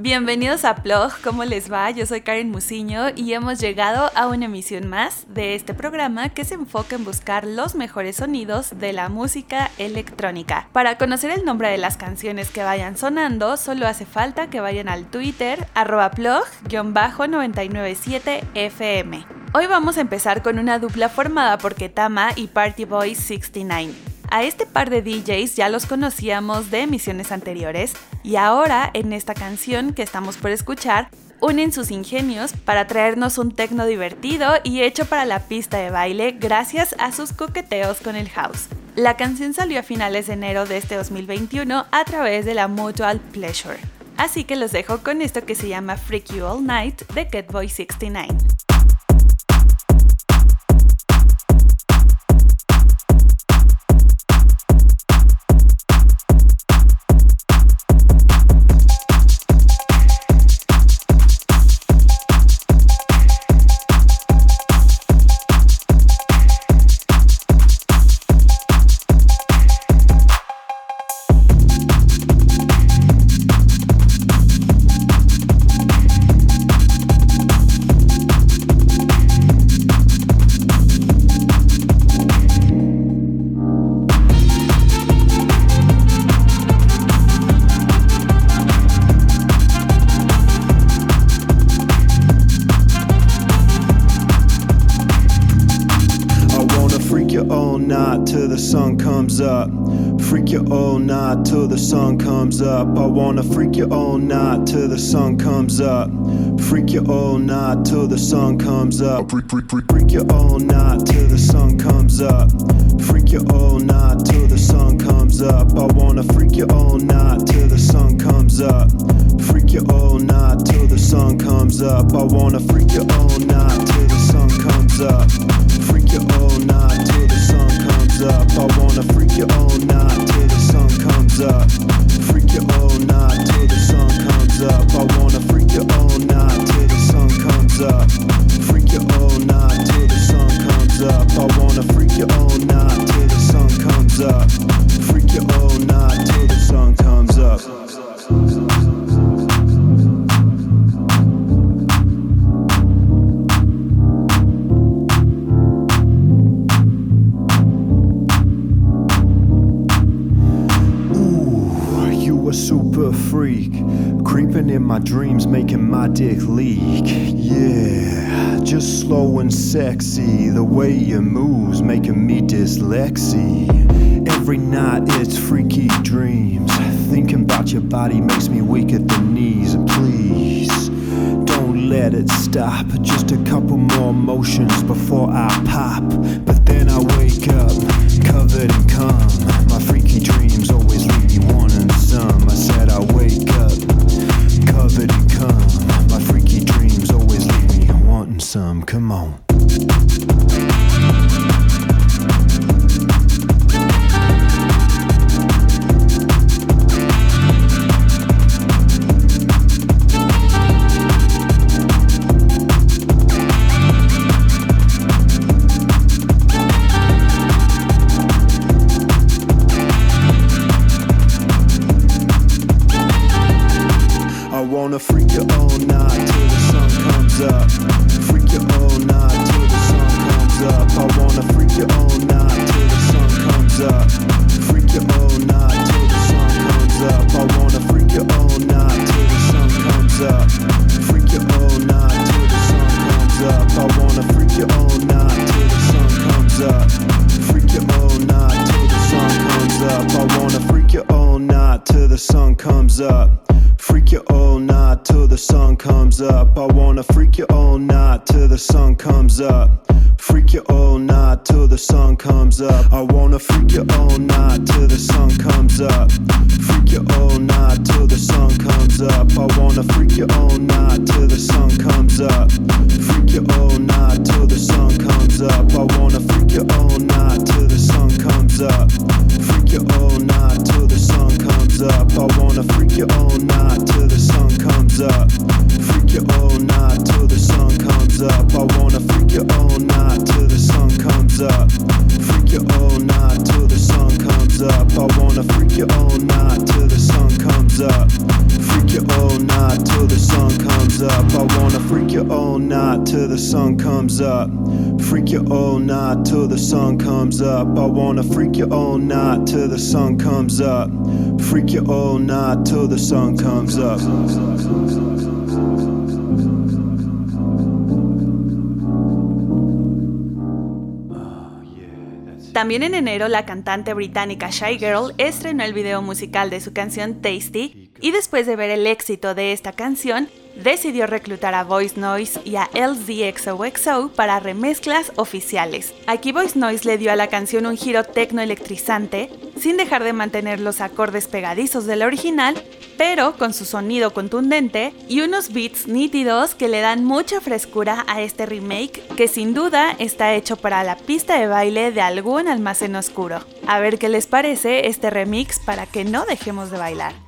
Bienvenidos a Plog, ¿cómo les va? Yo soy Karen Musiño y hemos llegado a una emisión más de este programa que se enfoca en buscar los mejores sonidos de la música electrónica. Para conocer el nombre de las canciones que vayan sonando, solo hace falta que vayan al Twitter arroba plog-997fm. Hoy vamos a empezar con una dupla formada por Ketama y Party Boy 69. A este par de DJs ya los conocíamos de emisiones anteriores y ahora en esta canción que estamos por escuchar unen sus ingenios para traernos un tecno divertido y hecho para la pista de baile gracias a sus coqueteos con el house. La canción salió a finales de enero de este 2021 a través de la Mutual Pleasure. Así que los dejo con esto que se llama Freak You All Night de Catboy 69. Sun comes up. Freak, you all night till the sun comes up. I wanna freak, you all night till the sun comes up. freak, you all night till the sun comes up. freak you all night till the sun comes up. Freak you all night till the sun comes up. I wanna freak you all night till the sun comes up. Freak you all night till the sun comes up. I wanna freak you all night till the sun comes up. Freak you all night till the up. I wanna freak you all night till the sun comes up. Freak you all night till the sun comes up. I wanna freak you all night till the sun comes up. Freak you all night till the sun comes up. I wanna freak you all night till the sun comes up. Freak you all night till the sun comes up. My dreams, making my dick leak. Yeah, just slow and sexy. The way you moves, making me dyslexy. Every night it's freaky dreams. Thinking about your body makes me weak at the knees. Please, don't let it stop. Just a couple more motions before I pop. But then I wake up, covered in cum. My freaky dreams También en enero la cantante británica Shy Girl estrenó el video musical de su canción Tasty y después de ver el éxito de esta canción, decidió reclutar a Voice Noise y a LZXOXO para remezclas oficiales. Aquí Voice Noise le dio a la canción un giro tecno electrizante, sin dejar de mantener los acordes pegadizos del original, pero con su sonido contundente y unos beats nítidos que le dan mucha frescura a este remake que sin duda está hecho para la pista de baile de algún almacén oscuro. A ver qué les parece este remix para que no dejemos de bailar.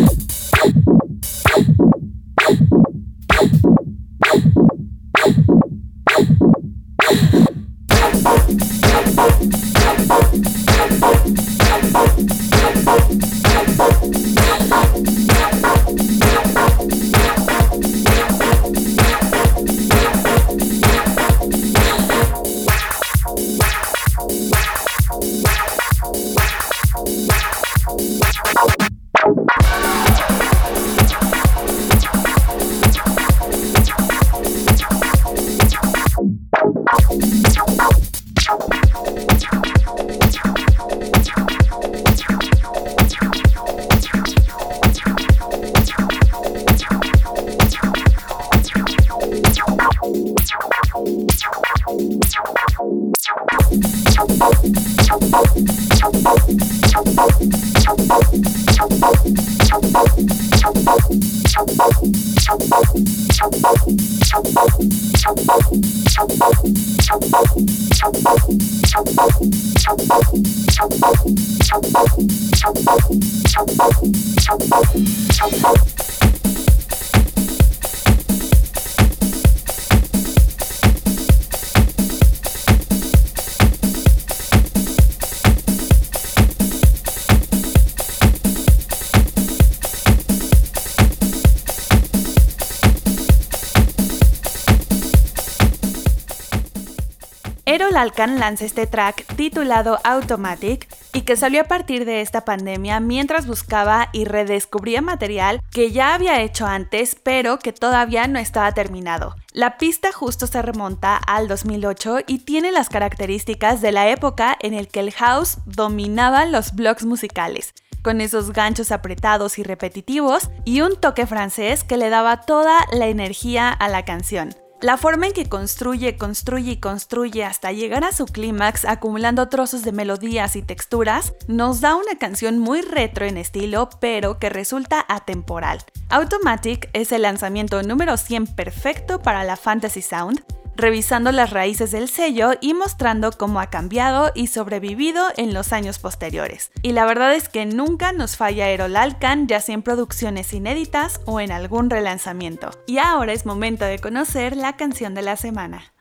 Erol Alkan lanza este track titulado Automatic y que salió a partir de esta pandemia mientras buscaba y redescubría material que ya había hecho antes pero que todavía no estaba terminado. La pista justo se remonta al 2008 y tiene las características de la época en el que el house dominaba los blogs musicales con esos ganchos apretados y repetitivos y un toque francés que le daba toda la energía a la canción. La forma en que construye, construye y construye hasta llegar a su clímax acumulando trozos de melodías y texturas, nos da una canción muy retro en estilo, pero que resulta atemporal. Automatic es el lanzamiento número 100 perfecto para la Fantasy Sound, revisando las raíces del sello y mostrando cómo ha cambiado y sobrevivido en los años posteriores. Y la verdad es que nunca nos falla Erol Alcan, ya sea en producciones inéditas o en algún relanzamiento. Y ahora es momento de conocer la canción de la semana.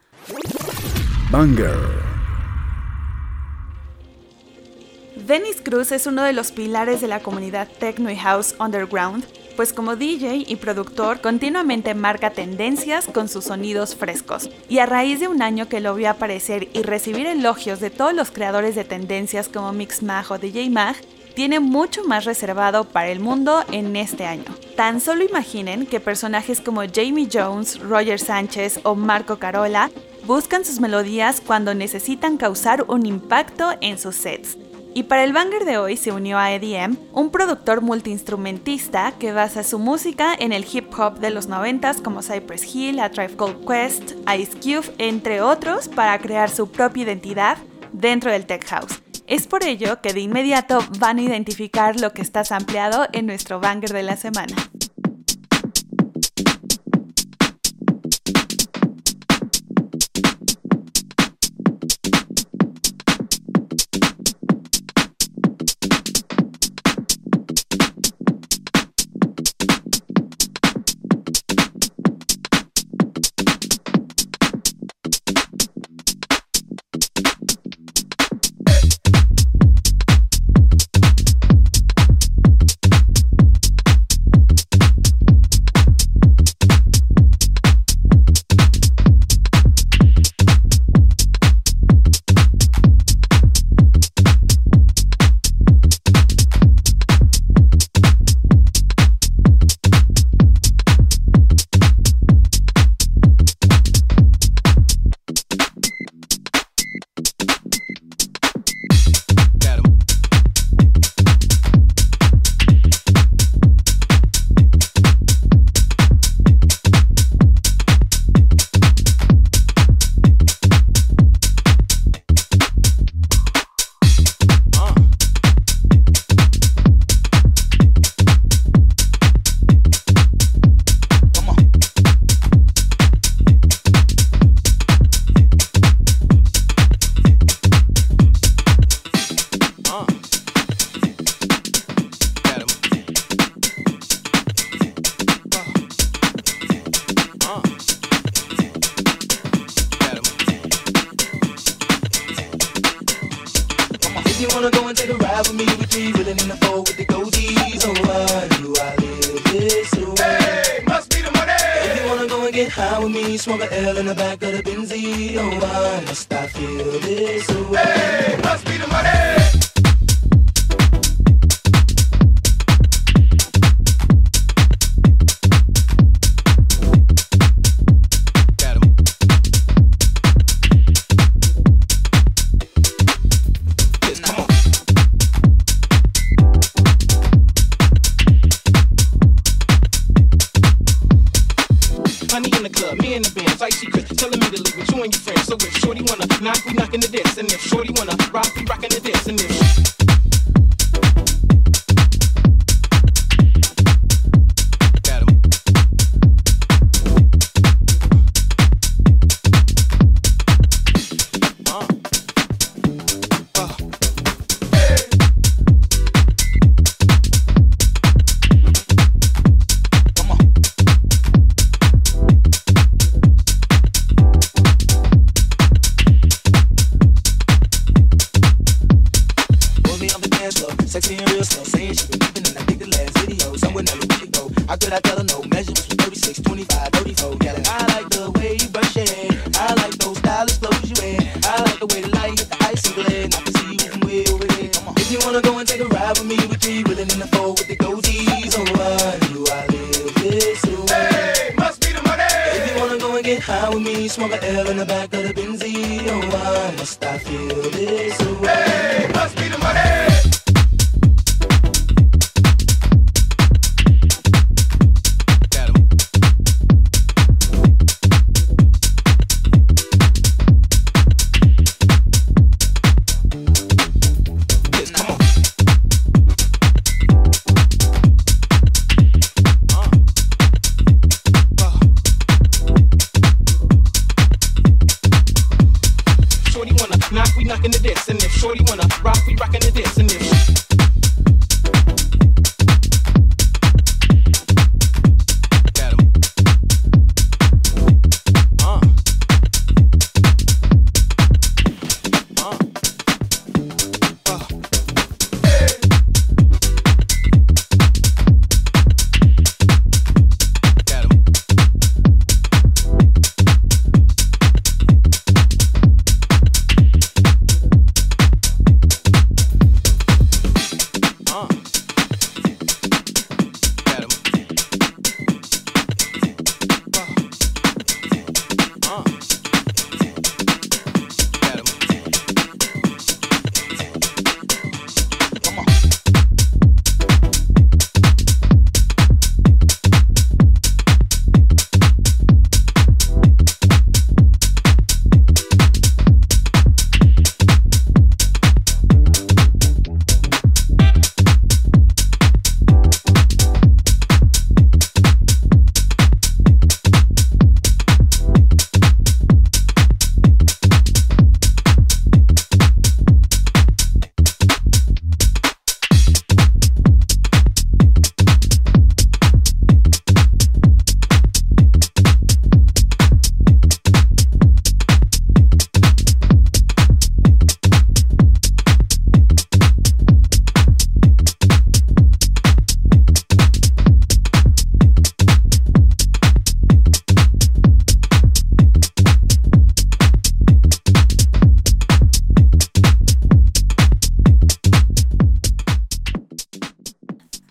Banger. Dennis Cruz es uno de los pilares de la comunidad techno y house underground, pues como DJ y productor continuamente marca tendencias con sus sonidos frescos. Y a raíz de un año que lo vio aparecer y recibir elogios de todos los creadores de tendencias como Mixmag o DJ Mag, tiene mucho más reservado para el mundo en este año. Tan solo imaginen que personajes como Jamie Jones, Roger Sánchez o Marco Carola buscan sus melodías cuando necesitan causar un impacto en sus sets. Y para el banger de hoy se unió a EDM, un productor multiinstrumentista que basa su música en el hip hop de los 90s como Cypress Hill, A Tribe Called Quest, Ice Cube, entre otros, para crear su propia identidad dentro del tech house. Es por ello que de inmediato van a identificar lo que está ampliado en nuestro banger de la semana.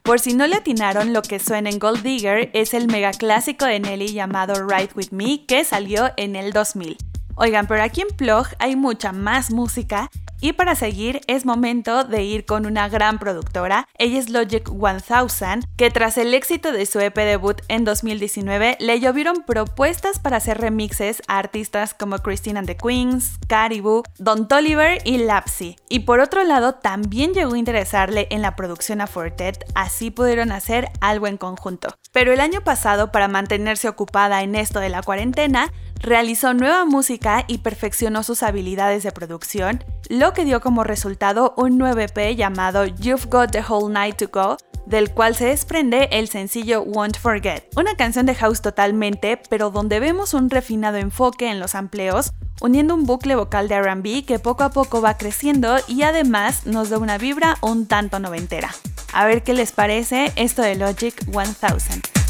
Por si no le atinaron, lo que suena en Gold Digger es el mega clásico de Nelly llamado Ride With Me que salió en el 2000. Oigan, pero aquí en Plog hay mucha más música y para seguir es momento de ir con una gran productora, ella es Logic 1000, que tras el éxito de su EP debut en 2019 le llovieron propuestas para hacer remixes a artistas como Christine and the Queens, Caribou, Don Toliver y Lapsy. Y por otro lado también llegó a interesarle en la producción a Fortet, así pudieron hacer algo en conjunto. Pero el año pasado, para mantenerse ocupada en esto de la cuarentena, realizó nueva música y perfeccionó sus habilidades de producción, lo que dio como resultado un nuevo EP llamado You've Got the Whole Night to Go, del cual se desprende el sencillo Won't Forget, una canción de house totalmente, pero donde vemos un refinado enfoque en los amplios, uniendo un bucle vocal de RB que poco a poco va creciendo y además nos da una vibra un tanto noventera. A ver qué les parece esto de Logic 1000.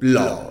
Blog.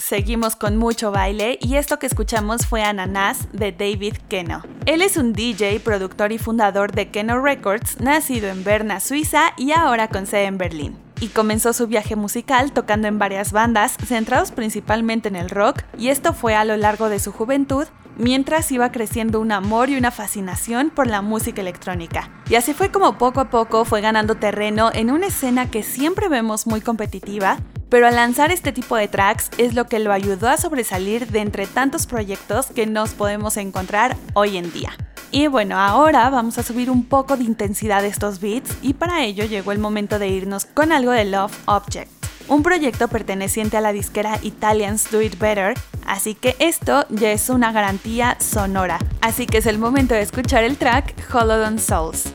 Seguimos con mucho baile y esto que escuchamos fue Ananas de David Keno. Él es un DJ, productor y fundador de Keno Records, nacido en Berna, Suiza y ahora con sede en Berlín. Y comenzó su viaje musical tocando en varias bandas, centrados principalmente en el rock, y esto fue a lo largo de su juventud, mientras iba creciendo un amor y una fascinación por la música electrónica. Y así fue como poco a poco fue ganando terreno en una escena que siempre vemos muy competitiva, pero al lanzar este tipo de tracks es lo que lo ayudó a sobresalir de entre tantos proyectos que nos podemos encontrar hoy en día. Y bueno, ahora vamos a subir un poco de intensidad de estos beats y para ello llegó el momento de irnos con algo de Love Object, un proyecto perteneciente a la disquera Italians Do It Better, así que esto ya es una garantía sonora. Así que es el momento de escuchar el track Holodon Souls.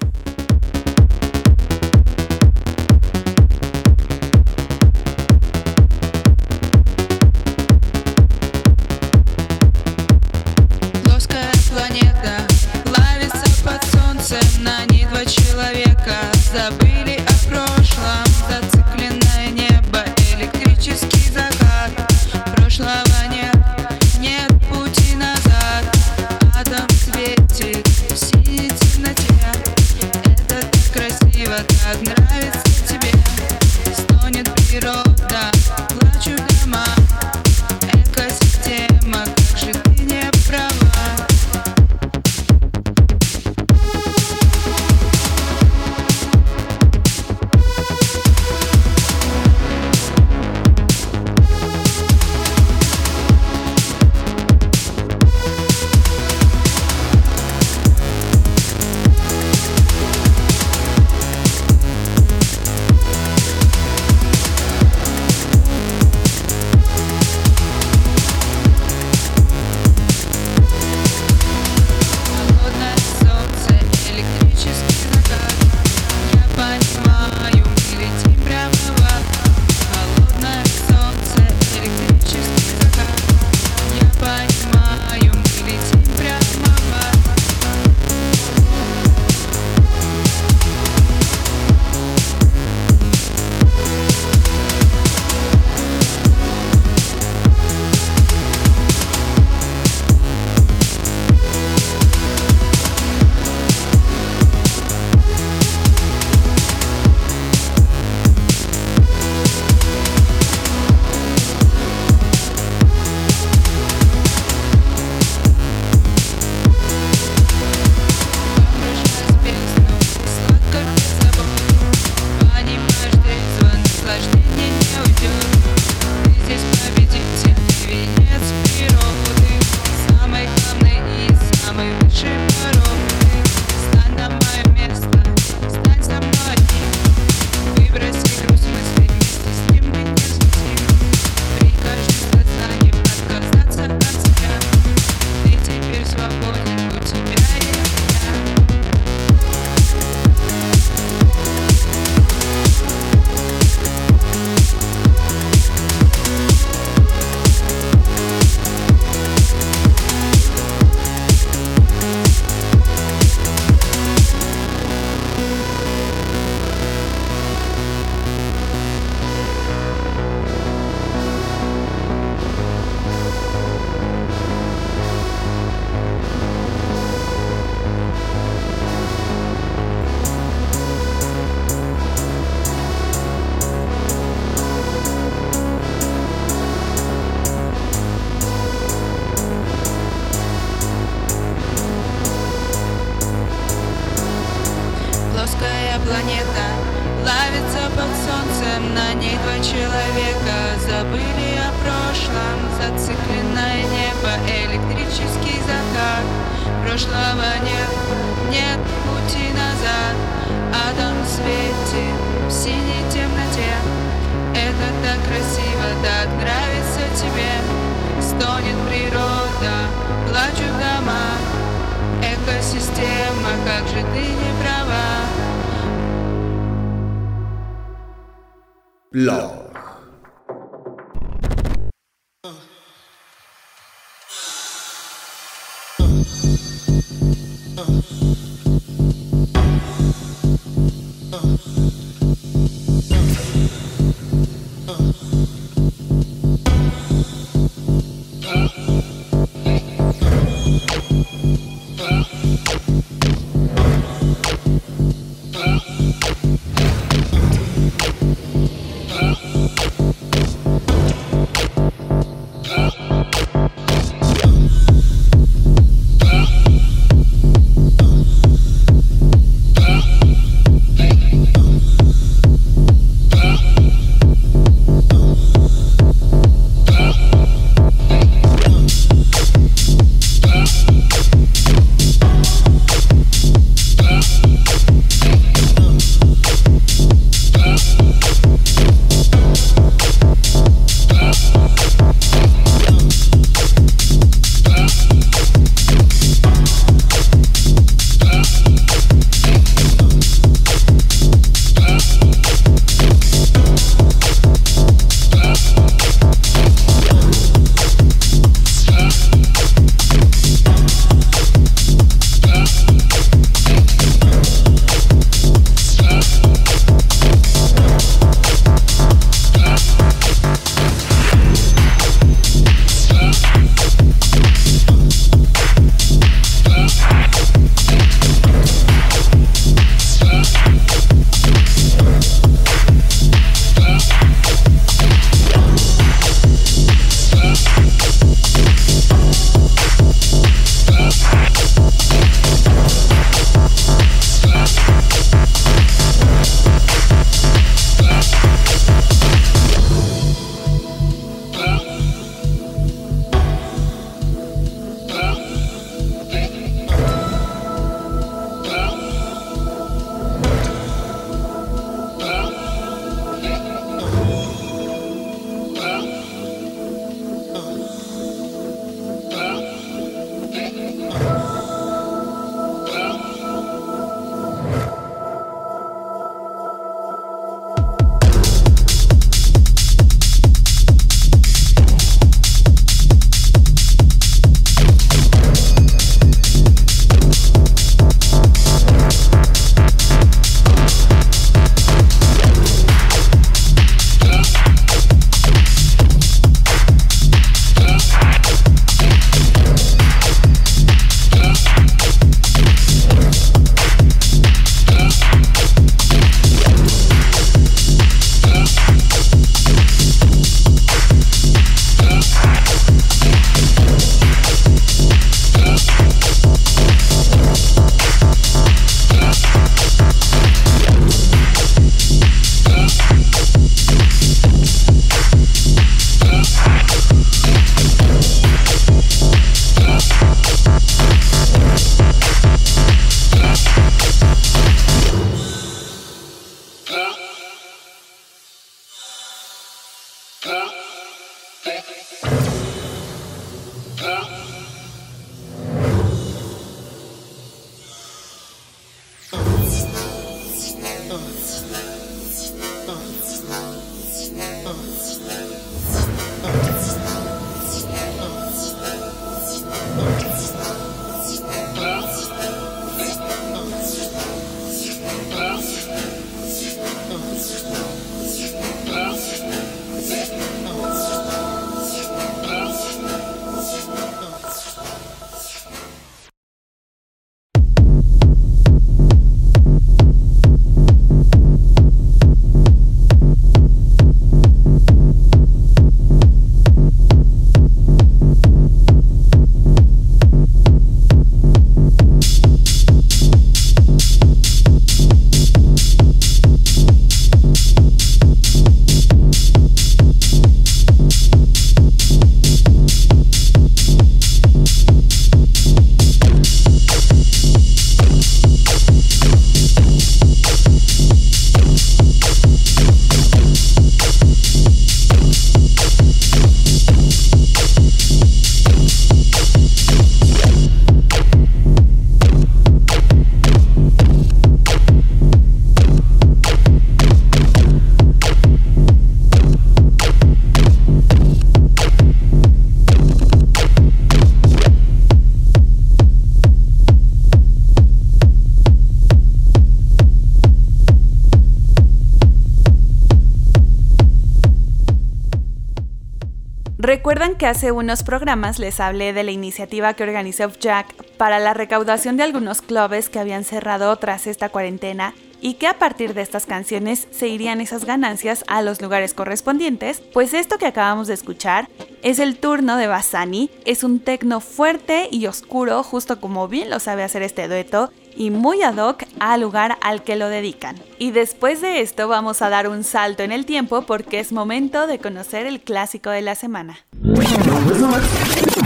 Que hace unos programas les hablé de la iniciativa que organizó Jack para la recaudación de algunos clubes que habían cerrado tras esta cuarentena y que a partir de estas canciones se irían esas ganancias a los lugares correspondientes, pues esto que acabamos de escuchar es el turno de Basani, es un tecno fuerte y oscuro, justo como bien lo sabe hacer este dueto, y muy ad hoc al lugar al que lo dedican. Y después de esto vamos a dar un salto en el tiempo porque es momento de conocer el clásico de la semana.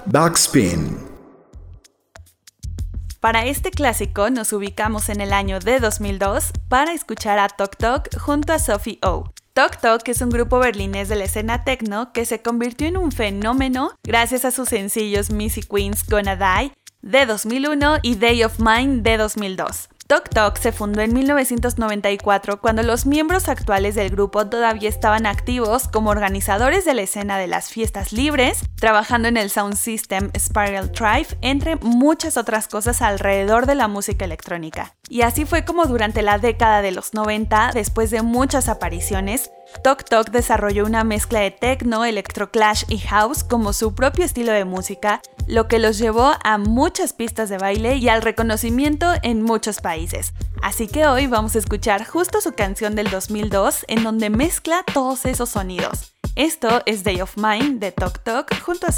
Backspin. Para este clásico nos ubicamos en el año de 2002 para escuchar a Tok Tok junto a Sophie O. Tok Tok es un grupo berlinés de la escena techno que se convirtió en un fenómeno gracias a sus sencillos Missy Queen's Gonna Die de 2001 y Day of Mine de 2002. Tok Tok se fundó en 1994 cuando los miembros actuales del grupo todavía estaban activos como organizadores de la escena de las fiestas libres, trabajando en el sound system Spiral Tribe, entre muchas otras cosas alrededor de la música electrónica. Y así fue como durante la década de los 90, después de muchas apariciones, Tok Tok desarrolló una mezcla de techno, electroclash y house como su propio estilo de música, lo que los llevó a muchas pistas de baile y al reconocimiento en muchos países. Así que hoy vamos a escuchar justo su canción del 2002 en donde mezcla todos esos sonidos. Esto es Day of Mine de Tok Tok junto a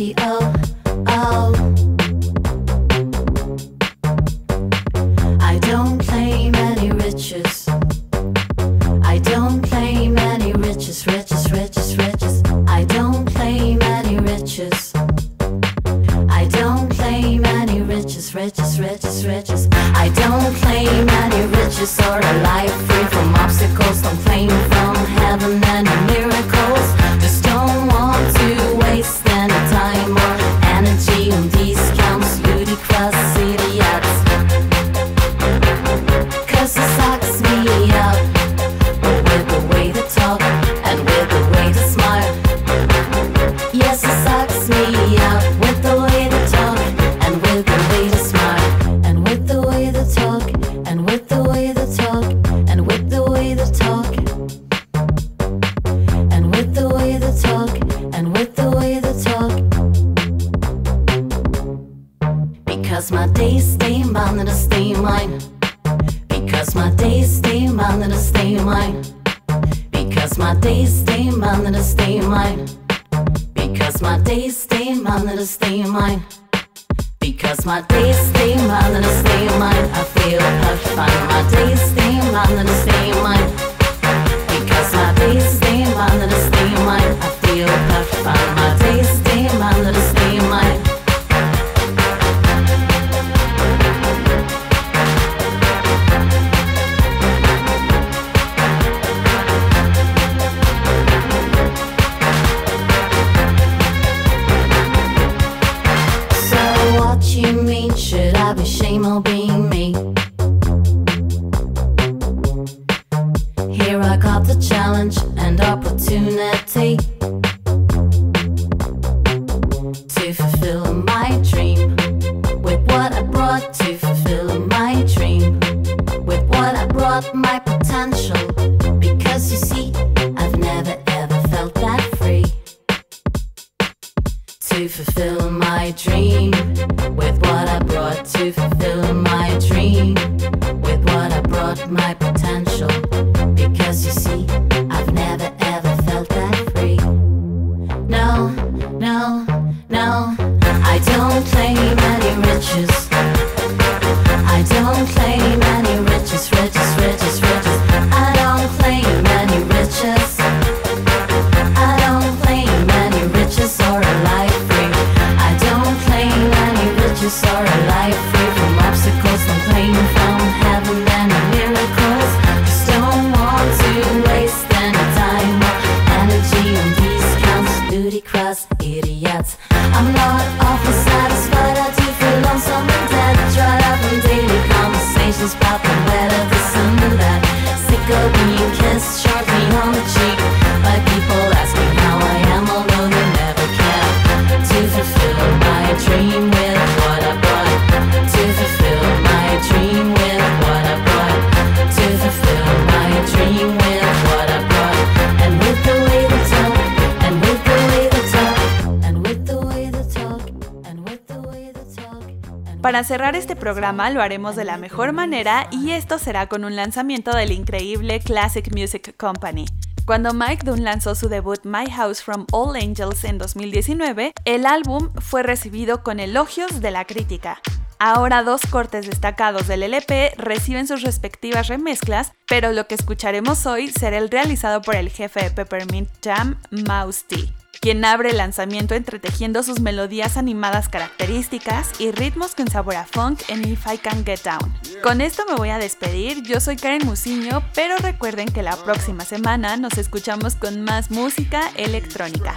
radio. I don't claim any riches. I don't claim any riches, riches, riches, riches. I don't claim any riches. I don't claim any riches, riches, riches, riches. I don't claim any riches or a programa lo haremos de la mejor manera y esto será con un lanzamiento del increíble Classic Music Company. Cuando Mike Dunn lanzó su debut My House from All Angels en 2019, el álbum fue recibido con elogios de la crítica. Ahora dos cortes destacados del LP reciben sus respectivas remezclas, pero lo que escucharemos hoy será el realizado por el jefe de Peppermint Jam, Mouse quien abre el lanzamiento entretejiendo sus melodías animadas características y ritmos con sabor a funk en If I Can Get Down. Con esto me voy a despedir, yo soy Karen Musiño, pero recuerden que la próxima semana nos escuchamos con más música electrónica.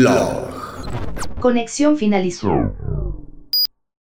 Blog. Conexión finalizó.